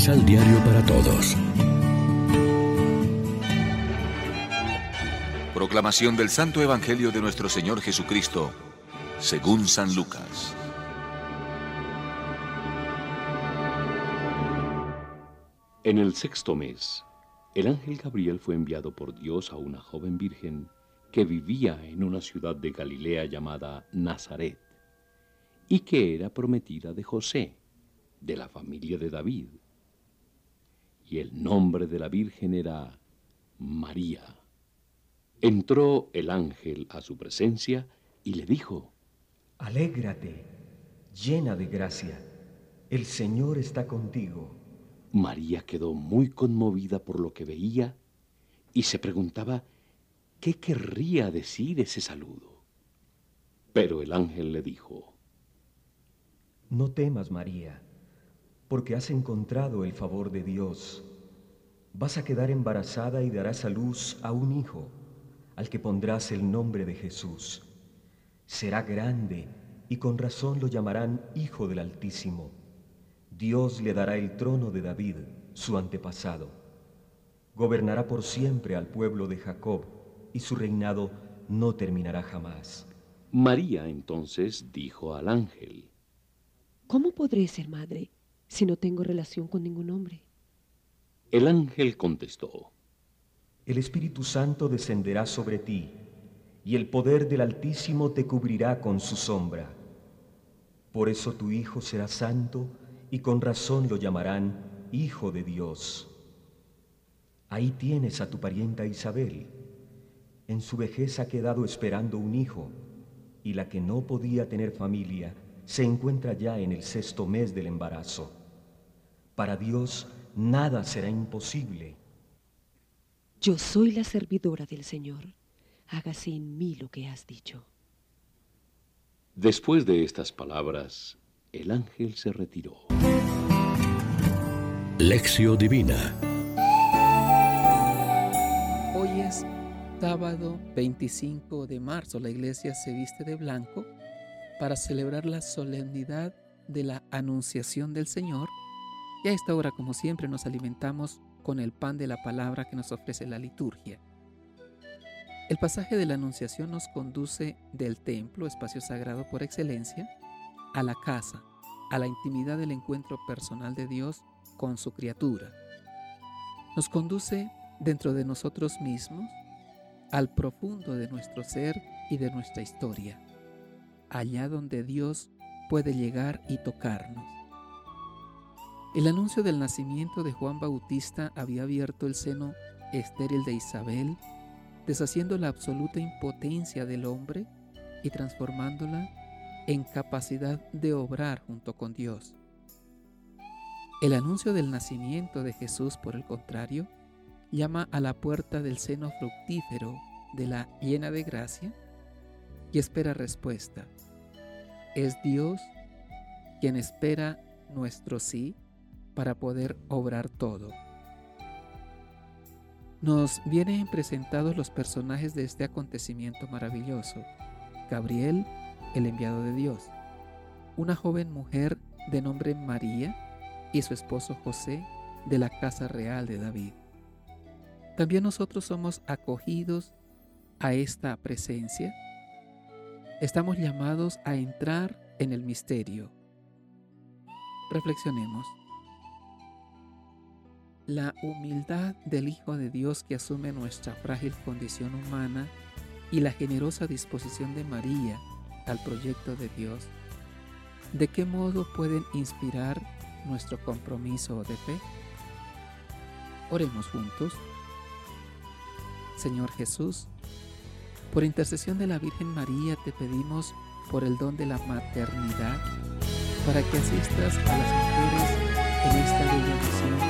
Misal Diario para Todos. Proclamación del Santo Evangelio de nuestro Señor Jesucristo, según San Lucas. En el sexto mes, el ángel Gabriel fue enviado por Dios a una joven virgen que vivía en una ciudad de Galilea llamada Nazaret, y que era prometida de José, de la familia de David. Y el nombre de la Virgen era María. Entró el ángel a su presencia y le dijo, Alégrate, llena de gracia, el Señor está contigo. María quedó muy conmovida por lo que veía y se preguntaba qué querría decir ese saludo. Pero el ángel le dijo, No temas, María, porque has encontrado el favor de Dios. Vas a quedar embarazada y darás a luz a un hijo, al que pondrás el nombre de Jesús. Será grande y con razón lo llamarán Hijo del Altísimo Dios le dará el trono de David, su antepasado. Gobernará por siempre al pueblo de Jacob, y su reinado no terminará jamás. María entonces dijo al ángel, ¿Cómo podré ser madre si no tengo relación con ningún hombre? El ángel contestó, El Espíritu Santo descenderá sobre ti, y el poder del Altísimo te cubrirá con su sombra. Por eso tu Hijo será santo, y con razón lo llamarán Hijo de Dios. Ahí tienes a tu parienta Isabel. En su vejez ha quedado esperando un hijo, y la que no podía tener familia se encuentra ya en el sexto mes del embarazo. Para Dios nada será imposible. Yo soy la servidora del Señor. Hágase en mí lo que has dicho. Después de estas palabras, el ángel se retiró. Lección Divina Hoy es sábado 25 de marzo. La iglesia se viste de blanco para celebrar la solemnidad de la Anunciación del Señor. Y a esta hora, como siempre, nos alimentamos con el pan de la palabra que nos ofrece la liturgia. El pasaje de la Anunciación nos conduce del templo, espacio sagrado por excelencia, a la casa, a la intimidad del encuentro personal de Dios con su criatura. Nos conduce dentro de nosotros mismos al profundo de nuestro ser y de nuestra historia, allá donde Dios puede llegar y tocarnos. El anuncio del nacimiento de Juan Bautista había abierto el seno estéril de Isabel, deshaciendo la absoluta impotencia del hombre y transformándola en capacidad de obrar junto con Dios. El anuncio del nacimiento de Jesús, por el contrario, llama a la puerta del seno fructífero de la llena de gracia y espera respuesta. Es Dios quien espera nuestro sí para poder obrar todo. Nos vienen presentados los personajes de este acontecimiento maravilloso. Gabriel, el enviado de Dios, una joven mujer de nombre María y su esposo José de la casa real de David. También nosotros somos acogidos a esta presencia. Estamos llamados a entrar en el misterio. Reflexionemos. La humildad del Hijo de Dios que asume nuestra frágil condición humana y la generosa disposición de María al proyecto de Dios, ¿de qué modo pueden inspirar nuestro compromiso de fe? Oremos juntos. Señor Jesús, por intercesión de la Virgen María te pedimos por el don de la maternidad, para que asistas a las mujeres en esta bella misión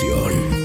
Reflexión.